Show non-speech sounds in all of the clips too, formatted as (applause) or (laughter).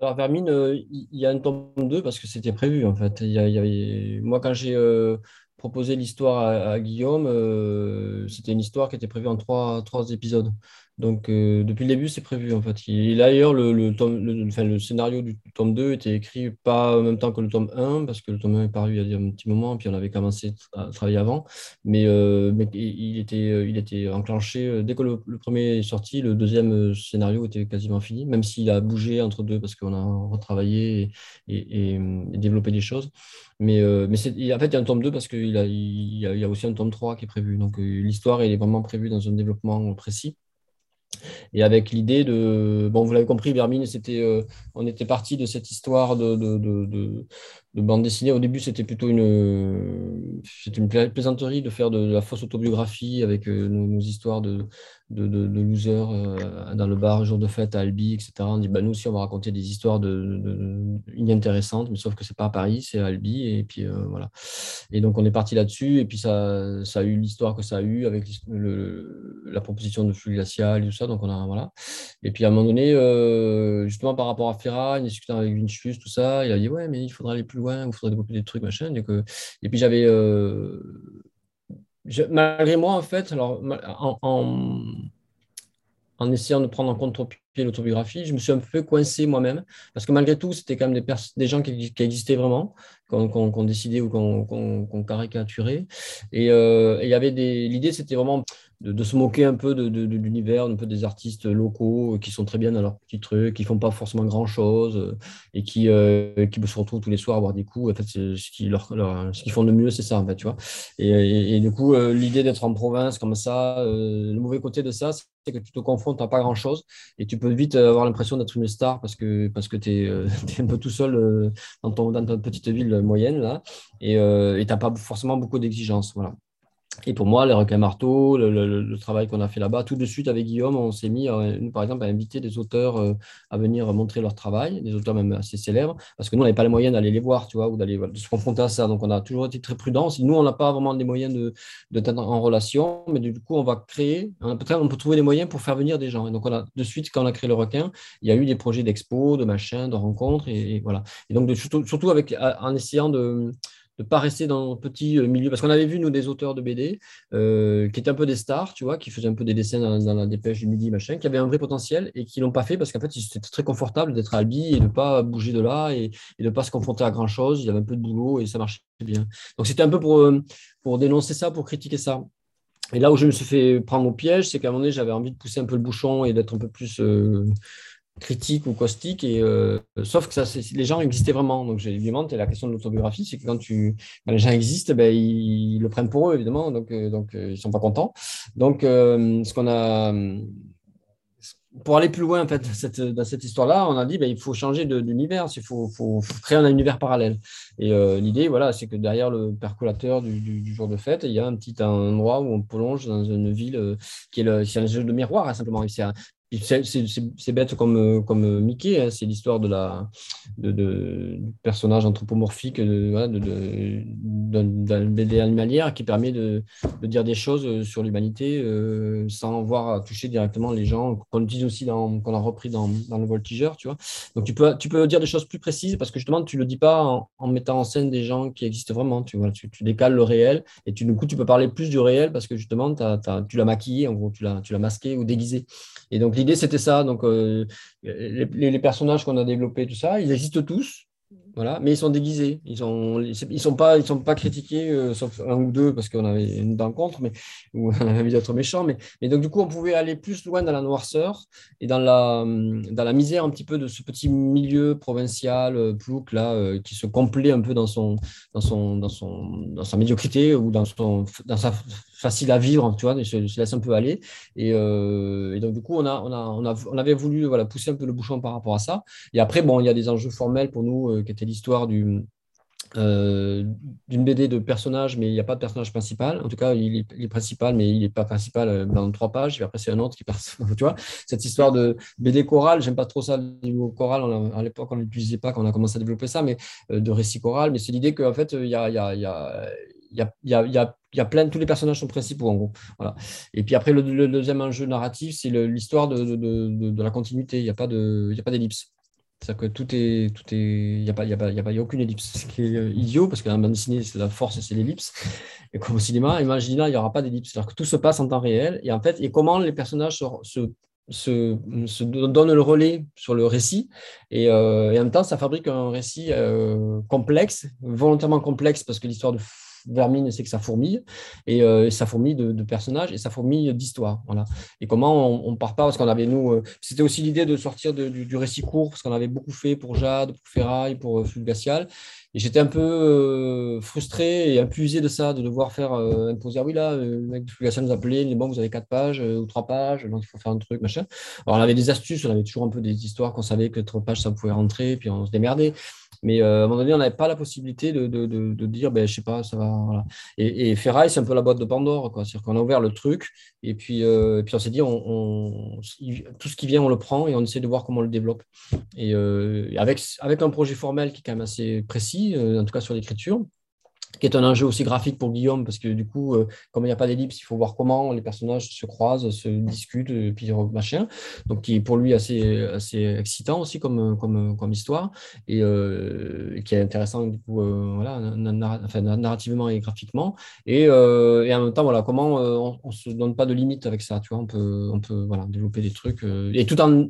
Alors, Vermine, euh, il y, a un tome 2 parce que c'était prévu, en fait. Moi, quand j'ai euh, proposé l'histoire à, à Guillaume, euh, c'était une histoire qui était prévue en trois, trois épisodes. Donc, euh, depuis le début, c'est prévu, en fait. Et d'ailleurs, le, le, le, scénario du tome 2 était écrit pas en même temps que le tome 1, parce que le tome 1 est paru il y a un petit moment, puis on avait commencé à travailler avant. Mais, euh, mais il était, euh, il était enclenché dès que le, premier est sorti, le deuxième scénario était quasiment fini, même s'il a bougé entre deux parce qu'on a retravaillé et, et- et développé des choses. Mais, mais en fait, il y a un tome 2 parce qu'il a, il y a, aussi un tome 3 qui est prévu. Donc l'histoire, elle est vraiment prévue dans un développement précis. Et avec l'idée de, bon, vous l'avez compris, Vermine, c'était, euh, on était parti de cette histoire de, de, de, de- de bande dessinée. Au début, c'était plutôt une, c'était une pla- plaisanterie de faire de, la fausse autobiographie avec euh, nos, histoires de, de, de, losers euh, dans le bar, jour de fête à Albi, etc. On dit, bah, nous aussi, on va raconter des histoires de, inintéressantes, mais sauf que c'est pas à Paris, c'est à Albi. Et puis, euh, voilà. Et donc, on est parti là-dessus. Et puis, ça, ça a eu l'histoire que ça a eu avec la proposition de flux glacial et tout ça. Donc, on a, voilà. Et puis, à un moment donné, justement, par rapport à Ferra, discutant avec Vinicius, tout ça, il a dit, ouais, mais il faudra aller plus loin, il faudrait développer des trucs, machin. Euh, et puis, j'avais, euh, malgré moi, en fait, alors, en, en- essayant de prendre en contre-pied l'autobiographie, je me suis un peu coincé moi-même, parce que malgré tout, c'était quand même des, gens qui, existaient vraiment, qu'on décidait ou qu'on caricaturait. Et euh, et il y avait des... L'idée, c'était vraiment de, se moquer un peu de, de- l'univers, un peu des artistes locaux euh, qui sont très bien dans leurs petits trucs, qui font pas forcément grand-chose euh, et qui, euh, qui se retrouvent tous les soirs à boire des coups. En fait, ce qu'ils leur, font de mieux, c'est ça, en fait, tu vois. Et, et- du coup, l'idée d'être en province comme ça, le mauvais côté de ça, c'est que tu te confrontes à pas grand-chose et tu peux vite avoir l'impression d'être une star parce que, parce que tu es, (laughs) un peu tout seul dans, ton, dans ta petite ville moyenne là et tu n'as pas forcément beaucoup d'exigences. Voilà. Et pour moi, les requins marteaux, le, le- travail qu'on a fait là-bas, tout de suite avec Guillaume, on s'est mis, euh, nous, par exemple, à inviter des auteurs euh, à venir montrer leur travail, des auteurs même assez célèbres, parce que nous, on n'avait pas les moyens d'aller les voir, tu vois, ou d'aller se confronter à ça. Donc, on a toujours été très prudents. Nous, on n'a pas vraiment les moyens de, en relation, mais du coup, on va créer, on peut-être on peut trouver des moyens pour faire venir des gens. Et donc, on a, de suite, quand on a créé le requin, il y a eu des projets d'expo, de machin, de rencontres, et, voilà. Et donc, surtout, surtout avec, en essayant de ne pas rester dans un petit euh, milieu. Parce qu'on avait vu, nous, des auteurs de BD euh, qui étaient un peu des stars, tu vois, qui faisaient un peu des dessins dans, la dépêche du midi, machin, qui avaient un vrai potentiel et qui l'ont pas fait parce qu'en fait, c'était très confortable d'être à Albi et de pas bouger de là et, de pas se confronter à grand chose. Il y avait un peu de boulot et ça marchait bien. Donc, c'était un peu pour, euh, pour dénoncer ça, pour critiquer ça. Et là où je me suis fait prendre au piège, c'est qu'à un moment donné, j'avais envie de pousser un peu le bouchon et d'être un peu plus critique ou caustique. Et, euh, sauf que ça, les gens existaient vraiment. Donc, évidemment, la question de l'autobiographie, c'est que quand, tu, les gens existent, ben, ils, le prennent pour eux, évidemment. Donc, euh, euh, ils ne sont pas contents. Donc, ce qu'on a. Pour aller plus loin en fait, dans cette, histoire-là, on a dit ben, il faut changer d'univers, il faut, créer un univers parallèle. Et l'idée, voilà, c'est que derrière le percolateur du, jour de fête, il y a un petit endroit où on plonge dans une ville qui est, le, un jeu de miroir, hein, simplement. C'est- bête comme, euh, comme Mickey, hein, c'est l'histoire de la, de, du personnage anthropomorphique voilà, de, de- BD animalière qui permet de, dire des choses euh, sur l'humanité euh, sans avoir à toucher directement les gens, qu'on utilise aussi qu'on a repris dans, dans le voltigeur, tu vois. Donc tu peux, tu peux dire des choses plus précises parce que justement, tu ne le dis pas en, mettant en scène des gens qui existent vraiment, tu vois. Tu, décales le réel et du coup, tu peux parler plus du réel parce que justement, t'as- t'as- tu l'as maquillé, en gros, tu l'as tu l'as masqué ou déguisé. Et donc l'idée, c'était ça. Donc euh, les, personnages qu'on a développés, tout ça, ils existent tous. Voilà, mais ils sont déguisés. Ils sont, ils sont pas, ils sont pas critiqués, euh, sauf un ou deux parce qu'on avait une dent contre, mais (laughs) ou on avait envie d'être méchant. Mais, mais donc du coup, on pouvait aller plus loin dans la noirceur et dans la, dans la misère un petit peu de ce petit milieu provincial, euh, plouc là, euh, qui se complaît un peu dans son, dans son, dans son, dans sa médiocrité ou dans son, dans sa facile à vivre, tu vois, se, se laisse un peu aller. Et, euh, donc du coup, on a, on a, on avait voulu voilà pousser un peu le bouchon par rapport à ça. Et après, bon, il y a des enjeux formels pour nous, euh, qui étaient l'histoire du, euh, d'une BD de personnage, mais il n'y a pas de personnage principal. En tout cas, il est, principal, mais il n'est pas principal dans trois pages. Et après, c'est un autre qui passe. (laughs) tu vois, cette histoire de BD choral, j'aime pas trop ça, le mot choral. On a- à l'époque, on ne l'utilisait pas quand on a commencé à développer ça, mais de récit choral. Mais c'est l'idée qu'en fait, il y a il y a, il y a, il y a, plein, tous les personnages sont principaux en gros. Voilà. Et puis après, le, deuxième enjeu narratif, c'est l'histoire de, de, la continuité. Il n'y a pas d'ellipse. C'est-à-dire que tout est, tout est, il n'y a pas, il y a pas, il y a pas, aucune ellipse. Ce qui est idiot parce que la bande dessinée, c'est la force, c'est l'ellipse. Et comme au cinéma, imaginez là, il n'y aura pas d'ellipse. C'est-à-dire que tout se passe en temps réel. Et en fait, et comment les personnages se, se se, donne le relais sur le récit et, euh, et, en même temps ça fabrique un récit euh, complexe, volontairement complexe parce que l'histoire de Vermine, c'est que ça fourmille, et, euh, ça fourmille de, personnages, et ça fourmille d'histoire. Voilà. Et comment on ne part pas, parce qu'on avait, nous, euh, c'était aussi l'idée de sortir du, récit court, parce qu'on avait beaucoup fait pour Jade, pour Ferraille, pour euh, Fulgacial, et j'étais un peu frustré et impulsé de ça, de devoir faire imposer, ah oui, là, le mec de Fulgacial nous appelait, il dit, bon, vous avez quatre pages ou trois pages, donc il faut faire un truc, machin. Alors on avait des astuces, on avait toujours un peu des histoires qu'on savait que trois pages, ça pouvait rentrer, puis on se démerdait. Mais euh, à un moment donné, on n'avait pas la possibilité de, de, de, dire, ben, je sais pas, ça va. Et, et Ferraille, c'est un peu la boîte de Pandore. C'est-à-dire qu'on a ouvert le truc et puis, euh, puis on s'est dit, on, tout ce qui vient, on le prend et on essaie de voir comment on le développe. Et euh, avec, avec un projet formel qui est quand même assez précis, en tout cas sur l'écriture, qui est un enjeu aussi graphique pour Guillaume, parce que du coup, euh, comme il n'y a pas d'ellipse, il faut voir comment les personnages se croisent, se discutent, et puis machin. Donc, qui est pour lui assez, assez excitant aussi comme, comme, comme histoire, et, euh, qui est intéressant, du coup, euh, voilà, narrativement et graphiquement. Et, et, en même temps, voilà, comment on ne se donne pas de limite avec ça, tu vois, on peut, on peut voilà, développer des trucs, et tout en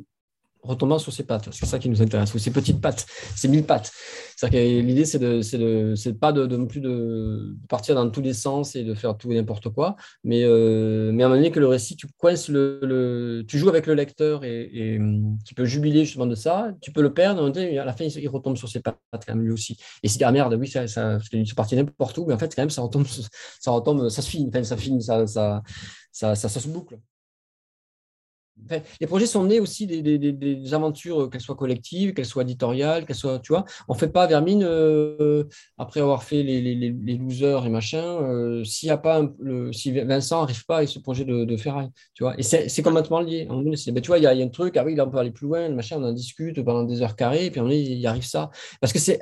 retombant sur ses pattes. C'est ça qui nous intéresse, ou ses petites pattes, ses mille pattes. C'est-à-dire que l'idée, c'est de, c'est de, c'est pas de, de, plus de partir dans tous les sens et de faire tout et n'importe quoi, mais, euh, mais à un moment donné que le récit, tu coinces le, tu joues avec le lecteur et, et tu peux jubiler justement de ça, tu peux le perdre, à la fin, il retombe sur ses pattes quand même lui aussi. Et si ah merde, oui, ça, ça, c'est parti n'importe où, mais en fait, quand même, ça retombe, ça retombe, ça se finit, ça, ça, ça, ça se boucle les projets sont nés aussi des, aventures, euh, qu'elles soient collectives, qu'elles soient éditoriales, qu'elles soient, tu vois. On ne fait pas Vermine euh, après avoir fait les, les, losers et machin. Euh, s'il y a pas le, si Vincent n'arrive pas avec ce projet de, de Ferraille, tu vois. Et c'est complètement lié. Ben, tu vois, il y, a un truc, ah oui, là, on peut aller plus loin, machin, on en discute pendant des heures carrées, et puis on il y arrive ça. Parce que c'est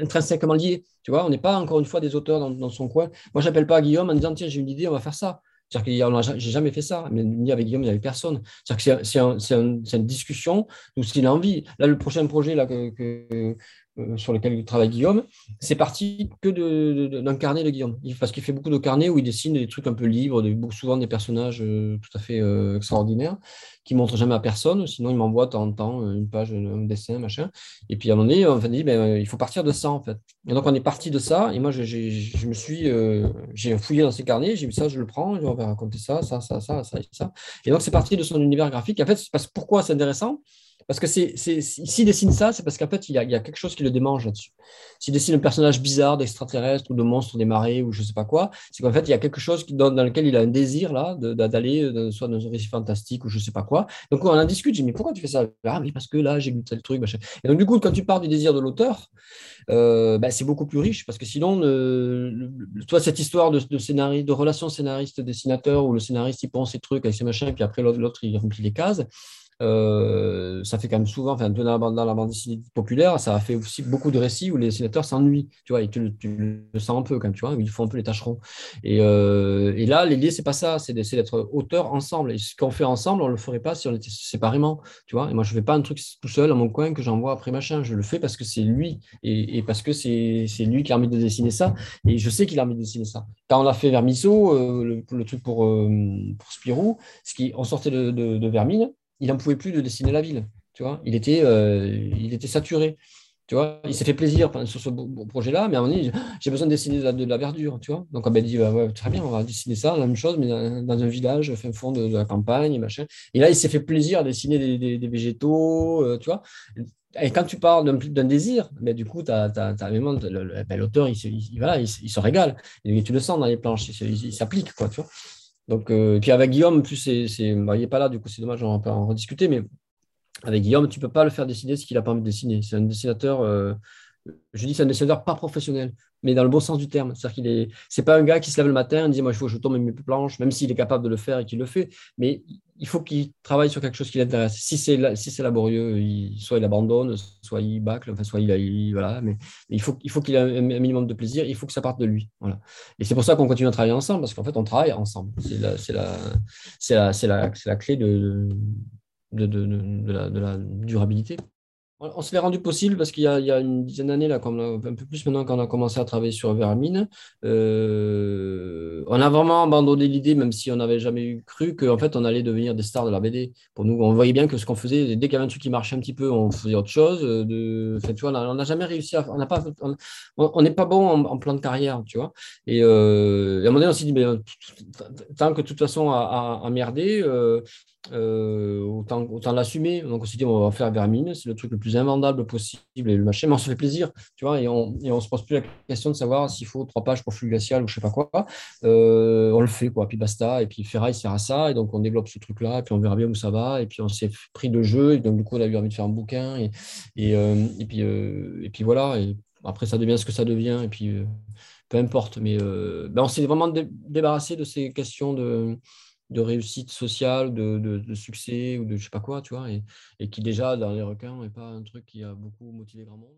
intrinsèquement lié. Tu vois, on n'est pas encore une fois des auteurs dans, dans son coin. Moi, j'appelle pas Guillaume en disant tiens, j'ai une idée, on va faire ça. C'est-à-dire que j'ai jamais fait ça, mais ni avec Guillaume, ni avec personne. C'est-à-dire que c'est une discussion où s'il a envie. Là, le prochain projet là, que, euh, sur lequel travaille Guillaume, c'est parti que d'un carnet de Guillaume. Parce qu'il fait beaucoup de carnets où il dessine des trucs un peu libres, souvent des personnages euh, tout à fait euh, extraordinaires, qui ne montrent jamais à personne. Sinon, il m'envoie de temps en temps une page, un dessin, machin. Et puis à un moment donné, on dit, ben, il faut partir de ça, en fait. Et donc, on est parti de ça. Et moi, je, je me suis, j'ai fouillé dans ces carnets, j'ai vu ça, je le prends, on va raconter ça, ça, ça, ça, ça, et ça. Et donc, c'est parti de son univers graphique. En fait, parce, pourquoi c'est intéressant? Parce que s'il dessine ça, c'est parce qu'en fait, il y, a, quelque chose qui le démange là-dessus. S'il dessine un personnage bizarre d'extraterrestre ou de monstre des marées ou je ne sais pas quoi, c'est qu'en fait, il y a quelque chose dans, lequel il a un désir là d'aller soit dans un récit fantastique ou je ne sais pas quoi. Donc, on en discute. J'ai dit, mais pourquoi tu fais ça? Ah oui, parce que là, j'ai vu tel truc. Machin. Et donc, du coup, quand tu pars du désir de l'auteur, euh, ben, c'est beaucoup plus riche parce que sinon, toi, cette histoire de, de, relation scénariste-dessinateur où le scénariste, il pense ses trucs avec ses machins, puis après, l'autre, il remplit les cases. Euh, ça fait quand même souvent, enfin, dans la, dans bande dessinée populaire, ça a fait aussi beaucoup de récits où les dessinateurs s'ennuient, tu vois, et tu, le sens un peu quand tu vois, ils font un peu les tâcherons. Et, euh, et là, l'idée, c'est pas ça, c'est d'être auteur ensemble. Et ce qu'on fait ensemble, on le ferait pas si on était séparément, tu vois. Et moi, je fais pas un truc tout seul à mon coin que j'envoie après machin. Je le fais parce que c'est lui et, parce que c'est lui qui a envie de dessiner ça. Et je sais qu'il a envie de dessiner ça. Quand on a fait Vermiso, euh, le, truc pour, pour Spirou, ce qui, on sortait de Vermine, il n'en pouvait plus de dessiner la ville. Tu vois il, était, euh, il était saturé. Tu vois, il s'est fait plaisir sur ce projet-là, mais à un moment donné, j'ai besoin de dessiner de la, verdure, tu vois. Donc, on m'a dit, très bien, on va dessiner ça, la même chose, mais dans, un village, fin fond de, la campagne, machin. Et là, il s'est fait plaisir à dessiner des, végétaux, euh, tu vois. Et quand tu parles d'un désir, mais du coup, ben, l'auteur, il, il, voilà, il, se régale. Et tu le sens dans les planches, il s'applique, tu vois. Donc, euh, puis avec Guillaume, plus c'est, bah, il n'est pas là, du coup, c'est dommage, on va en rediscuter, mais avec Guillaume, tu ne peux pas le faire dessiner ce qu'il n'a pas envie de dessiner. C'est un dessinateur, euh, je dis c'est un dessinateur pas professionnel, mais dans le bon sens du terme. C'est-à-dire qu'il est, c'est pas un gars qui se lève le matin et dit moi il faut que je tourne mes planches, même s'il est capable de le faire et qu'il le fait, mais il faut qu'il travaille sur quelque chose qui l'intéresse. Si c'est si c'est laborieux, soit il abandonne, soit il bâcle, enfin soit il, voilà, mais, il faut il faut qu'il ait un, minimum de plaisir, il faut que ça parte de lui, voilà. Et c'est pour ça qu'on continue à travailler ensemble parce qu'en fait on travaille ensemble. C'est la c'est la c'est la, la, la clé de de, de la durabilité. On, se l'est rendu possible parce qu'il y, a une dizaine d'années, un peu plus maintenant, quand on a commencé à travailler sur Vermine, euh, on a vraiment abandonné l'idée, même si on n'avait jamais cru, qu'en fait, on allait devenir des stars de la BD. Pour nous, on voyait bien que ce qu'on faisait, dès qu'il y avait un truc qui marchait un petit peu, on faisait autre chose. Euh, tu vois, on n'a jamais réussi à. On n'est pas, on, pas bon en, plan de carrière, tu vois. Et, euh, à un moment donné, on s'est dit, mais, tant que de toute façon, à, à, merder, autant, autant l'assumer. Donc on s'est dit, on va faire Vermine, c'est le truc le plus invendable possible et le machin, mais on se fait plaisir, tu vois, et on ne se pose plus la question de savoir s'il faut trois pages pour flux glacial ou je sais pas quoi. Euh, on le fait, quoi, puis basta, et puis Ferraille sert à ça, et donc on développe ce truc-là, et puis on verra bien où ça va, et puis on s'est pris de jeu, et donc du coup on a eu envie de faire un bouquin, et, et, euh, et puis, et puis voilà, et après ça devient ce que ça devient, et puis peu importe, mais ben, on s'est vraiment débarrassé de ces questions de de réussite sociale, de, de, succès ou de je sais pas quoi, tu vois, et, et qui déjà dans les requins n'est pas un truc qui a beaucoup motivé grand monde.